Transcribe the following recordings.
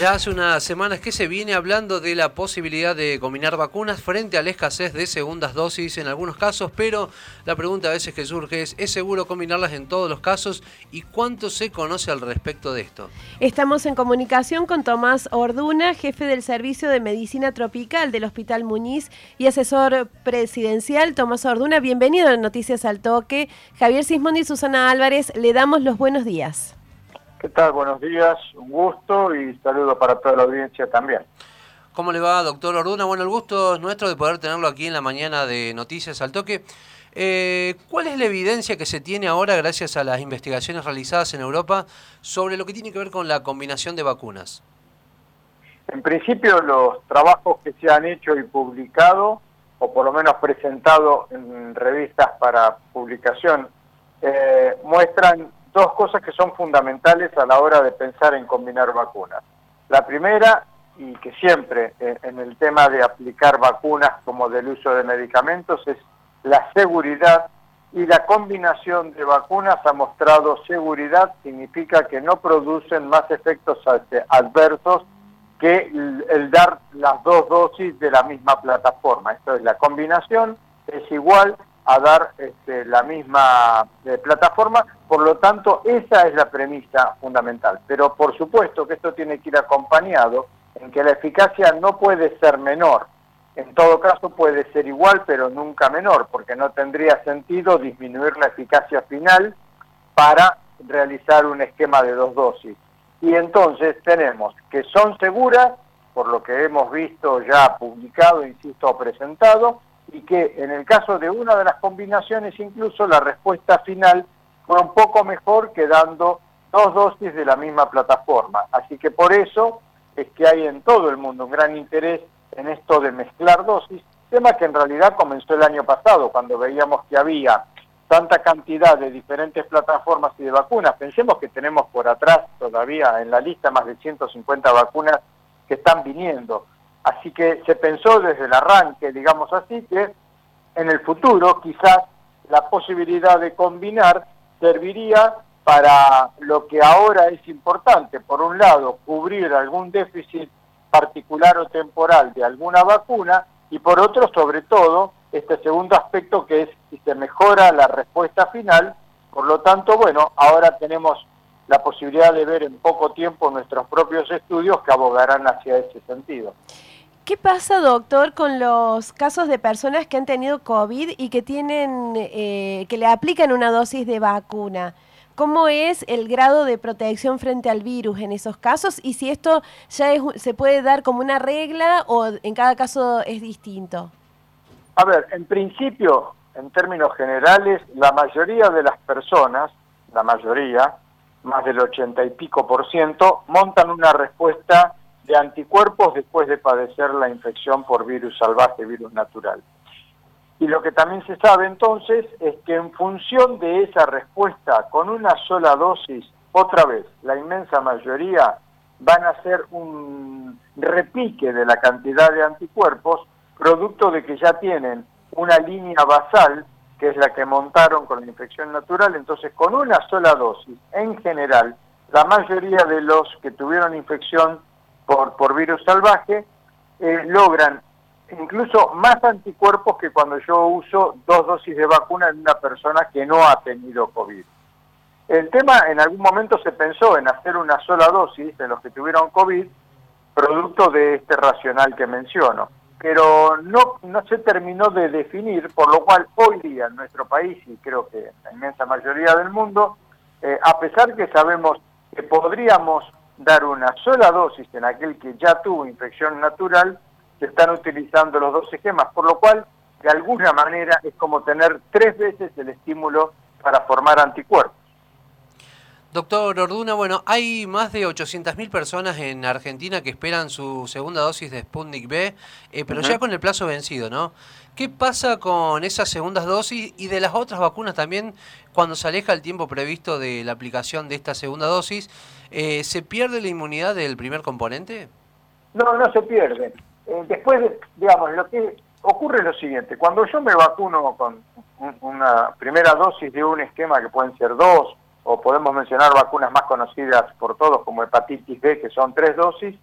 Ya hace unas semanas que se viene hablando de la posibilidad de combinar vacunas frente a la escasez de segundas dosis en algunos casos, pero la pregunta a veces que surge es, ¿es seguro combinarlas en todos los casos? ¿Y cuánto se conoce al respecto de esto? Estamos en comunicación con Tomás Orduna, jefe del Servicio de Medicina Tropical del Hospital Muñiz y asesor presidencial. Tomás Orduna, bienvenido a Noticias al Toque. Javier Sismondi y Susana Álvarez, le damos los buenos días. ¿Qué tal? Buenos días, un gusto y saludo para toda la audiencia también. ¿Cómo le va, doctor Orduna? Bueno, el gusto es nuestro de poder tenerlo aquí en la mañana de Noticias al Toque. Eh, ¿Cuál es la evidencia que se tiene ahora, gracias a las investigaciones realizadas en Europa, sobre lo que tiene que ver con la combinación de vacunas? En principio, los trabajos que se han hecho y publicado, o por lo menos presentado en revistas para publicación, eh, muestran dos cosas que son fundamentales a la hora de pensar en combinar vacunas. La primera, y que siempre eh, en el tema de aplicar vacunas como del uso de medicamentos, es la seguridad y la combinación de vacunas ha mostrado seguridad, significa que no producen más efectos adversos que el, dar las dos dosis de la misma plataforma. Esto es, la combinación es igual a dar este, la misma eh, plataforma, por lo tanto esa es la premisa fundamental. Pero por supuesto que esto tiene que ir acompañado en que la eficacia no puede ser menor, en todo caso puede ser igual pero nunca menor, porque no tendría sentido disminuir la eficacia final para realizar un esquema de dos dosis. Y entonces tenemos que son seguras, por lo que hemos visto ya publicado, insisto, presentado, y que en el caso de una de las combinaciones incluso la respuesta final fue un poco mejor que dando dos dosis de la misma plataforma. Así que por eso es que hay en todo el mundo un gran interés en esto de mezclar dosis, tema que en realidad comenzó el año pasado, cuando veíamos que había tanta cantidad de diferentes plataformas y de vacunas. Pensemos que tenemos por atrás todavía en la lista más de 150 vacunas que están viniendo. Así que se pensó desde el arranque, digamos así, que en el futuro quizás la posibilidad de combinar serviría para lo que ahora es importante, por un lado, cubrir algún déficit particular o temporal de alguna vacuna y por otro, sobre todo, este segundo aspecto que es si se mejora la respuesta final, por lo tanto, bueno, ahora tenemos la posibilidad de ver en poco tiempo nuestros propios estudios que abogarán hacia ese sentido. ¿Qué pasa, doctor, con los casos de personas que han tenido COVID y que tienen, eh, que le aplican una dosis de vacuna? ¿Cómo es el grado de protección frente al virus en esos casos? Y si esto ya se puede dar como una regla o en cada caso es distinto. A ver, en principio, en términos generales, la mayoría de las personas, la mayoría, más del ochenta y pico por ciento, montan una respuesta de anticuerpos después de padecer la infección por virus salvaje, virus natural. Y lo que también se sabe entonces es que en función de esa respuesta con una sola dosis, otra vez, la inmensa mayoría van a ser un repique de la cantidad de anticuerpos, producto de que ya tienen una línea basal, que es la que montaron con la infección natural, entonces con una sola dosis, en general, la mayoría de los que tuvieron infección por, virus salvaje, eh, logran incluso más anticuerpos que cuando yo uso dos dosis de vacuna en una persona que no ha tenido COVID. El tema en algún momento se pensó en hacer una sola dosis en los que tuvieron COVID, producto de este racional que menciono, pero no, no se terminó de definir, por lo cual hoy día en nuestro país, y creo que en la inmensa mayoría del mundo, eh, a pesar que sabemos que podríamos dar una sola dosis en aquel que ya tuvo infección natural, se están utilizando los dos esquemas, por lo cual, de alguna manera, es como tener tres veces el estímulo para formar anticuerpos. Doctor Orduna, bueno, hay más de 800.000 personas en Argentina que esperan su segunda dosis de Sputnik B, eh, pero ya con el plazo vencido, ¿no? ¿Qué pasa con esas segundas dosis y de las otras vacunas también? cuando se aleja el tiempo previsto de la aplicación de esta segunda dosis, eh, ¿se pierde la inmunidad del primer componente? No, no se pierde. Eh, después, digamos, lo que ocurre es lo siguiente. Cuando yo me vacuno con una primera dosis de un esquema que pueden ser dos, o podemos mencionar vacunas más conocidas por todos como hepatitis B, que son tres dosis,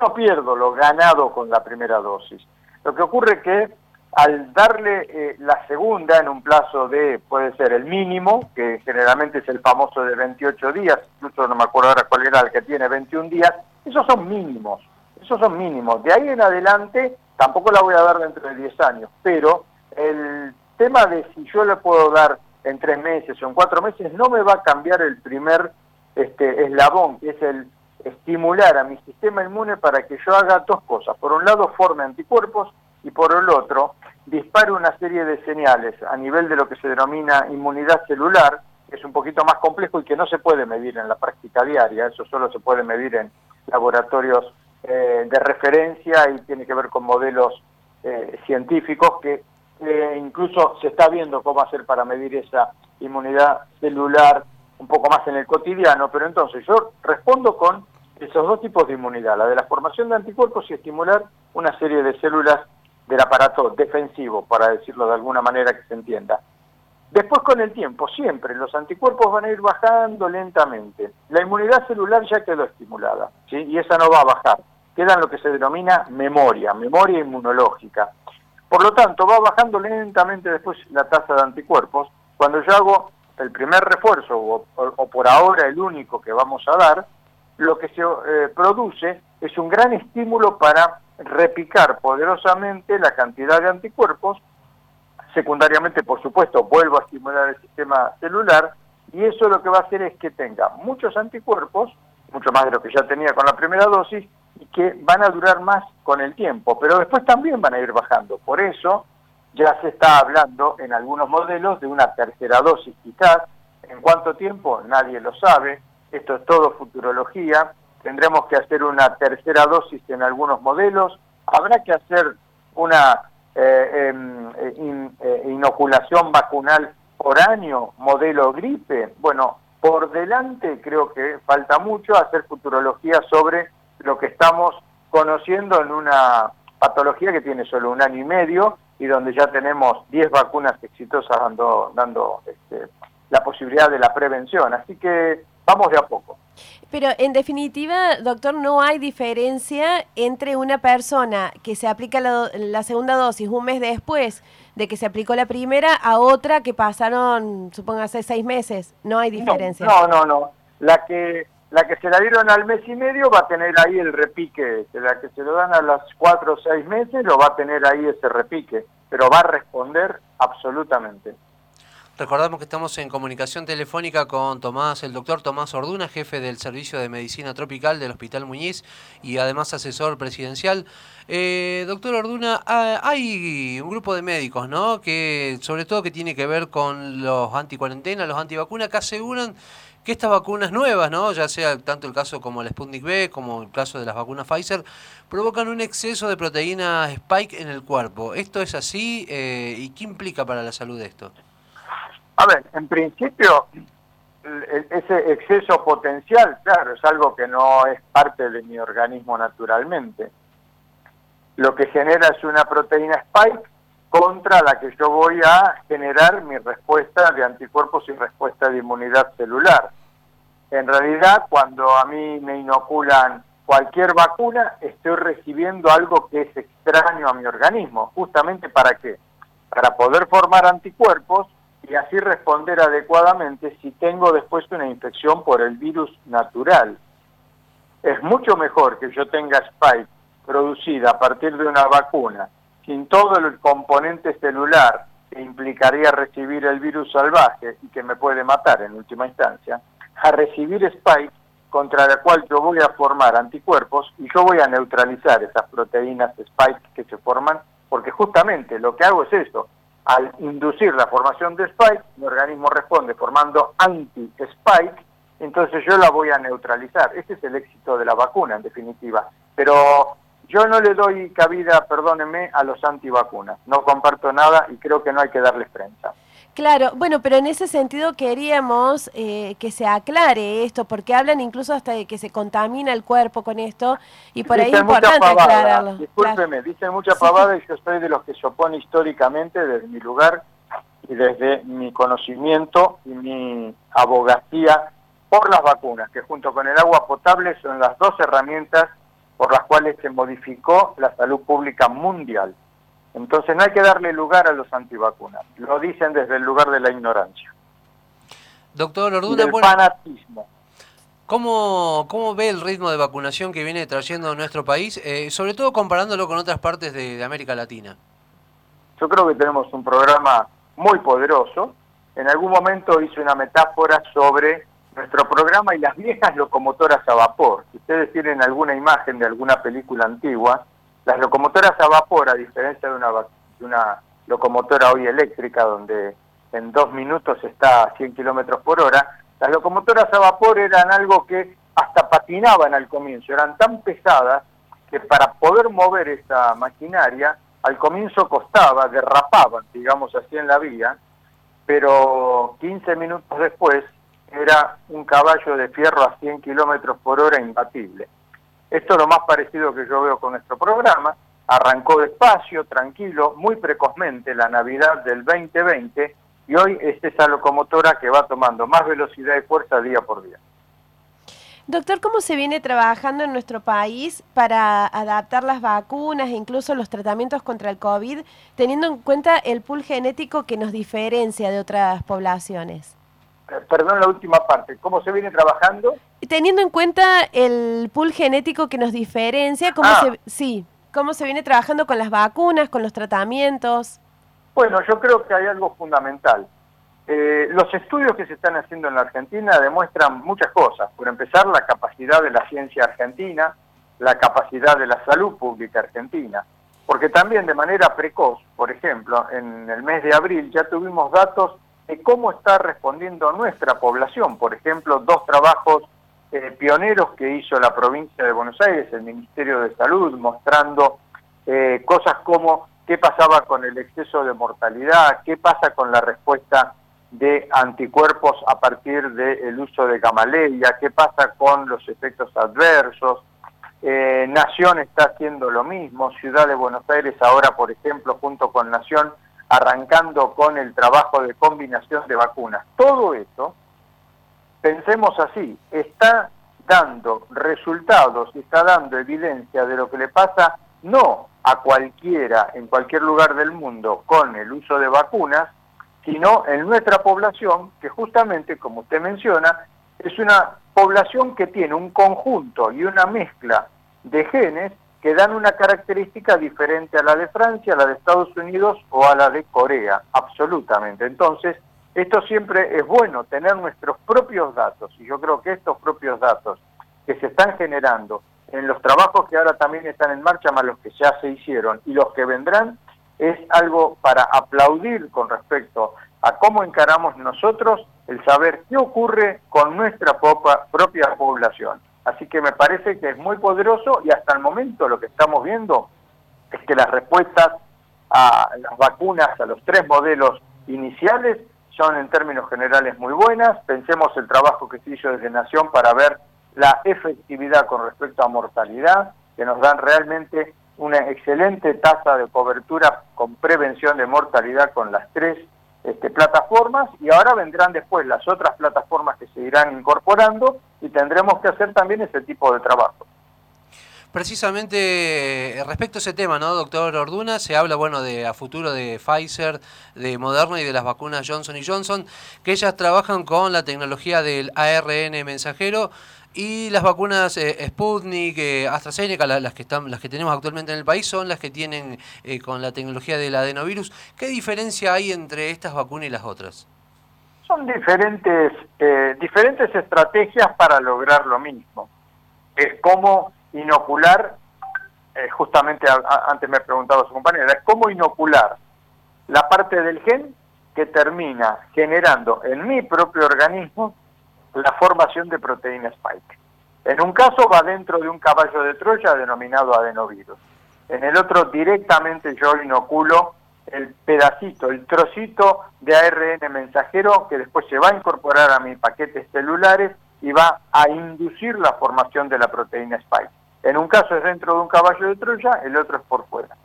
no pierdo lo ganado con la primera dosis. Lo que ocurre que al darle eh, la segunda en un plazo de, puede ser el mínimo, que generalmente es el famoso de 28 días, incluso no me acuerdo ahora cuál era el que tiene 21 días, esos son mínimos, esos son mínimos. De ahí en adelante tampoco la voy a dar dentro de 10 años, pero el tema de si yo le puedo dar en tres meses o en cuatro meses no me va a cambiar el primer este, eslabón, que es el estimular a mi sistema inmune para que yo haga dos cosas. Por un lado, forme anticuerpos y por el otro, dispare una serie de señales a nivel de lo que se denomina inmunidad celular, que es un poquito más complejo y que no se puede medir en la práctica diaria, eso solo se puede medir en laboratorios eh, de referencia y tiene que ver con modelos eh, científicos que eh, incluso se está viendo cómo hacer para medir esa inmunidad celular un poco más en el cotidiano, pero entonces yo respondo con esos dos tipos de inmunidad, la de la formación de anticuerpos y estimular una serie de células del aparato defensivo, para decirlo de alguna manera que se entienda. Después con el tiempo, siempre los anticuerpos van a ir bajando lentamente. La inmunidad celular ya quedó estimulada, ¿sí? y esa no va a bajar. Queda en lo que se denomina memoria, memoria inmunológica. Por lo tanto, va bajando lentamente después la tasa de anticuerpos. Cuando yo hago el primer refuerzo, o, por ahora el único que vamos a dar, lo que se eh, produce es un gran estímulo para repicar poderosamente la cantidad de anticuerpos. Secundariamente, por supuesto, vuelvo a estimular el sistema celular y eso lo que va a hacer es que tenga muchos anticuerpos, mucho más de lo que ya tenía con la primera dosis, y que van a durar más con el tiempo, pero después también van a ir bajando. Por eso ya se está hablando en algunos modelos de una tercera dosis quizás. ¿En cuánto tiempo? Nadie lo sabe. Esto es todo futurología. Tendremos que hacer una tercera dosis en algunos modelos. Habrá que hacer una eh, em, eh, eh, inoculación vacunal por año, modelo gripe. Bueno, por delante creo que falta mucho hacer futurología sobre lo que estamos conociendo en una patología que tiene solo un año y medio y donde ya tenemos 10 vacunas exitosas dando, dando este, la posibilidad de la prevención. Así que vamos de a poco. Pero en definitiva, doctor, no hay diferencia entre una persona que se aplica la, segunda dosis un mes después de que se aplicó la primera a otra que pasaron, supóngase, seis meses. No hay diferencia. no, no. no. La que la que se la dieron al mes y medio va a tener ahí el repique, la que se lo dan a los cuatro o seis meses lo va a tener ahí ese repique, pero va a responder absolutamente. Recordamos que estamos en comunicación telefónica con Tomás, el doctor Tomás Orduna, jefe del Servicio de Medicina Tropical del Hospital Muñiz y además asesor presidencial. Eh, doctor Orduna, ah, hay un grupo de médicos, ¿no? Que sobre todo que tiene que ver con los anticuarentena, los antivacunas, que aseguran que estas vacunas nuevas, ¿no? ya sea tanto el caso como el Sputnik B, como el caso de las vacunas Pfizer, provocan un exceso de proteína Spike en el cuerpo. ¿Esto es así eh, y qué implica para la salud esto? A ver, en principio, ese exceso potencial, claro, es algo que no es parte de mi organismo naturalmente. Lo que genera es una proteína Spike contra la que yo voy a generar mi respuesta de anticuerpos y respuesta de inmunidad celular. En realidad, cuando a mí me inoculan cualquier vacuna, estoy recibiendo algo que es extraño a mi organismo. ¿Justamente para qué? Para poder formar anticuerpos y así responder adecuadamente si tengo después una infección por el virus natural. Es mucho mejor que yo tenga spike producida a partir de una vacuna sin todo el componente celular que implicaría recibir el virus salvaje y que me puede matar en última instancia, a recibir spike contra la cual yo voy a formar anticuerpos y yo voy a neutralizar esas proteínas spike que se forman, porque justamente lo que hago es eso, al inducir la formación de spike, mi organismo responde formando anti-spike, entonces yo la voy a neutralizar. Ese es el éxito de la vacuna, en definitiva. Pero yo no le doy cabida, perdónenme, a los antivacunas. No comparto nada y creo que no hay que darles prensa. Claro, bueno, pero en ese sentido queríamos eh, que se aclare esto, porque hablan incluso hasta de que se contamina el cuerpo con esto, y por ahí es importante aclararlo. Discúlpeme, dicen mucha pavada y yo soy de los que se opone históricamente desde mi lugar y desde mi conocimiento y mi abogacía por las vacunas, que junto con el agua potable son las dos herramientas por las cuales se modificó la salud pública mundial. Entonces no hay que darle lugar a los antivacunas, lo dicen desde el lugar de la ignorancia. Doctor Orduna, del fanatismo. ¿Cómo, ¿Cómo ve el ritmo de vacunación que viene trayendo nuestro país, eh, sobre todo comparándolo con otras partes de América Latina? Yo creo que tenemos un programa muy poderoso. En algún momento hice una metáfora sobre nuestro programa y las viejas locomotoras a vapor. Si ustedes tienen alguna imagen de alguna película antigua, las locomotoras a vapor, a diferencia de una, de una locomotora hoy eléctrica, donde en dos minutos está a 100 kilómetros por hora, las locomotoras a vapor eran algo que hasta patinaban al comienzo, eran tan pesadas que para poder mover esa maquinaria, al comienzo costaba, derrapaban, digamos así, en la vía, pero 15 minutos después era un caballo de fierro a 100 kilómetros por hora imbatible. Esto es lo más parecido que yo veo con nuestro programa. Arrancó despacio, tranquilo, muy precozmente la Navidad del 2020 y hoy es esa locomotora que va tomando más velocidad y fuerza día por día. Doctor, ¿cómo se viene trabajando en nuestro país para adaptar las vacunas e incluso los tratamientos contra el COVID, teniendo en cuenta el pool genético que nos diferencia de otras poblaciones? Perdón la última parte, ¿cómo se viene trabajando? Teniendo en cuenta el pool genético que nos diferencia, ¿cómo, ah. se, sí, ¿cómo se viene trabajando con las vacunas, con los tratamientos? Bueno, yo creo que hay algo fundamental. Eh, los estudios que se están haciendo en la Argentina demuestran muchas cosas. Por empezar, la capacidad de la ciencia argentina, la capacidad de la salud pública argentina. Porque también de manera precoz, por ejemplo, en el mes de abril ya tuvimos datos cómo está respondiendo nuestra población. Por ejemplo, dos trabajos eh, pioneros que hizo la provincia de Buenos Aires, el Ministerio de Salud, mostrando eh, cosas como qué pasaba con el exceso de mortalidad, qué pasa con la respuesta de anticuerpos a partir del uso de gamaleya, qué pasa con los efectos adversos. Eh, Nación está haciendo lo mismo, Ciudad de Buenos Aires ahora, por ejemplo, junto con Nación, arrancando con el trabajo de combinación de vacunas. Todo eso, pensemos así, está dando resultados está dando evidencia de lo que le pasa no a cualquiera en cualquier lugar del mundo con el uso de vacunas, sino en nuestra población, que justamente, como usted menciona, es una población que tiene un conjunto y una mezcla de genes que dan una característica diferente a la de Francia, a la de Estados Unidos o a la de Corea, absolutamente. Entonces, esto siempre es bueno, tener nuestros propios datos, y yo creo que estos propios datos que se están generando en los trabajos que ahora también están en marcha, más los que ya se hicieron y los que vendrán, es algo para aplaudir con respecto a cómo encaramos nosotros el saber qué ocurre con nuestra propia población. Así que me parece que es muy poderoso y hasta el momento lo que estamos viendo es que las respuestas a las vacunas, a los tres modelos iniciales, son en términos generales muy buenas. Pensemos el trabajo que se hizo desde Nación para ver la efectividad con respecto a mortalidad, que nos dan realmente una excelente tasa de cobertura con prevención de mortalidad con las tres este, plataformas y ahora vendrán después las otras plataformas que se irán incorporando y tendremos que hacer también ese tipo de trabajo. Precisamente eh, respecto a ese tema, ¿no, doctor Orduna? Se habla, bueno, de a futuro de Pfizer, de Moderna y de las vacunas Johnson Johnson, que ellas trabajan con la tecnología del ARN mensajero y las vacunas eh, Sputnik, eh, AstraZeneca, las, que están, las que tenemos actualmente en el país, son las que tienen eh, con la tecnología del adenovirus. ¿Qué diferencia hay entre estas vacunas y las otras? Son diferentes, diferentes estrategias para lograr lo mismo. Es como inocular, justamente antes me preguntaba su compañera, es como inocular la parte del gen que termina generando en mi propio organismo la formación de proteína spike. En un caso va dentro de un caballo de Troya denominado adenovirus. En el otro directamente yo inoculo el pedacito, el trocito de ARN mensajero que después se va a incorporar a mis paquetes celulares y va a inducir la formación de la proteína spike. En un caso es dentro de un caballo de Troya, el otro es por fuera.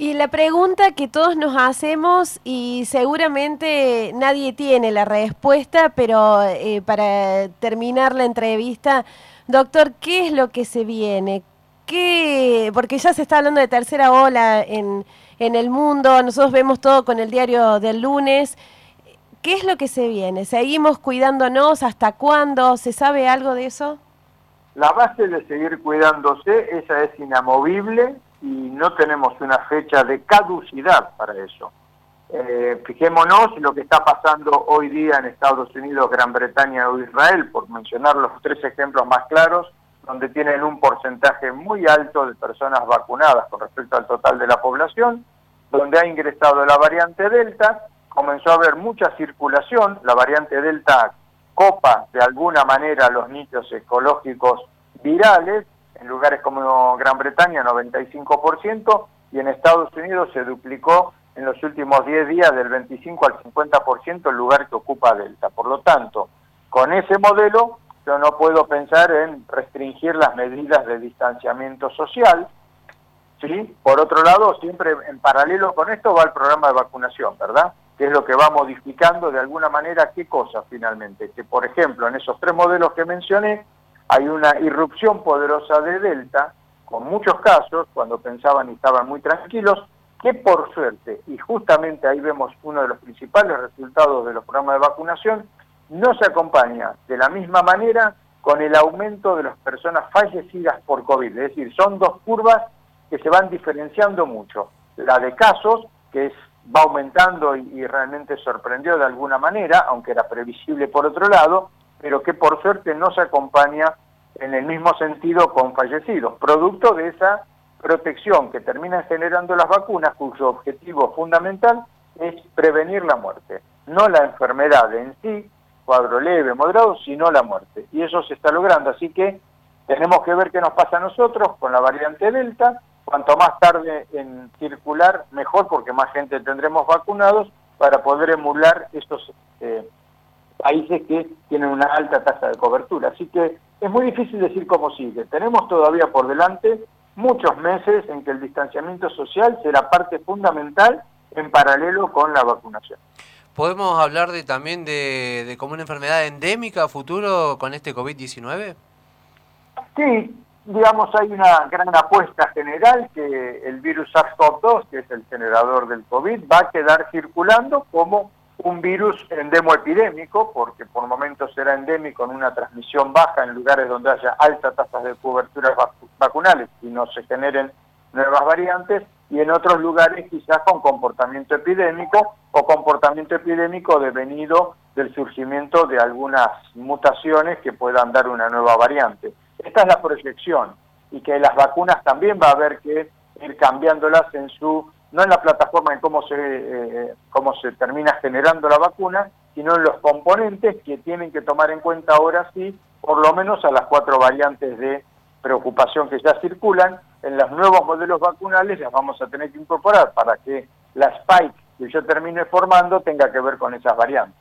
Y la pregunta que todos nos hacemos y seguramente nadie tiene la respuesta, pero eh, para terminar la entrevista, doctor, ¿qué es lo que se viene? ¿Qué? Porque ya se está hablando de tercera ola en, en el mundo, nosotros vemos todo con el diario del lunes. ¿Qué es lo que se viene? ¿Seguimos cuidándonos? ¿Hasta cuándo? ¿Se sabe algo de eso? La base de seguir cuidándose, esa es inamovible y no tenemos una fecha de caducidad para eso. Eh, fijémonos lo que está pasando hoy día en Estados Unidos, Gran Bretaña o Israel, por mencionar los tres ejemplos más claros, donde tienen un porcentaje muy alto de personas vacunadas con respecto al total de la población, donde ha ingresado la variante Delta, comenzó a haber mucha circulación, la variante Delta copa de alguna manera los nichos ecológicos virales, en lugares como Gran Bretaña 95% y en Estados Unidos se duplicó en los últimos 10 días del 25 al 50% el lugar que ocupa Delta. Por lo tanto, con ese modelo yo no puedo pensar en restringir las medidas de distanciamiento social. ¿sí? Por otro lado, siempre en paralelo con esto va el programa de vacunación, ¿verdad? que es lo que va modificando de alguna manera qué cosas finalmente. Que por ejemplo en esos tres modelos que mencioné hay una irrupción poderosa de Delta, con muchos casos, cuando pensaban y estaban muy tranquilos, que por suerte, y justamente ahí vemos uno de los principales resultados de los programas de vacunación, no se acompaña de la misma manera con el aumento de las personas fallecidas por COVID. Es decir, son dos curvas que se van diferenciando mucho. La de casos, que es va aumentando y, realmente sorprendió de alguna manera, aunque era previsible por otro lado, pero que por suerte no se acompaña en el mismo sentido con fallecidos, producto de esa protección que terminan generando las vacunas, cuyo objetivo fundamental es prevenir la muerte, no la enfermedad en sí, cuadro leve, moderado, sino la muerte. Y eso se está logrando, así que tenemos que ver qué nos pasa a nosotros con la variante Delta, cuanto más tarde en circular, mejor, porque más gente tendremos vacunados para poder emular estos eh, países que tienen una alta tasa de cobertura. Así que es muy difícil decir cómo sigue. Tenemos todavía por delante muchos meses en que el distanciamiento social será parte fundamental en paralelo con la vacunación. ¿Podemos hablar de, también de, de como una enfermedad endémica a futuro con este COVID-19? Sí, digamos, hay una gran apuesta general que el virus SARS-CoV-2, que es el generador del COVID, va a quedar circulando como un virus endemoepidémico, porque por momentos será endémico en una transmisión baja en lugares donde haya altas tasas de cobertura vacunales y no se generen nuevas variantes, y en otros lugares quizás con comportamiento epidémico o comportamiento epidémico devenido del surgimiento de algunas mutaciones que puedan dar una nueva variante. Esta es la proyección y que las vacunas también va a haber que ir cambiándolas en su, no en la plataforma en cómo se, eh, cómo se termina generando la vacuna, sino en los componentes que tienen que tomar en cuenta ahora sí, por lo menos a las cuatro variantes de preocupación que ya circulan, en los nuevos modelos vacunales las vamos a tener que incorporar para que la spike que yo termine formando tenga que ver con esas variantes.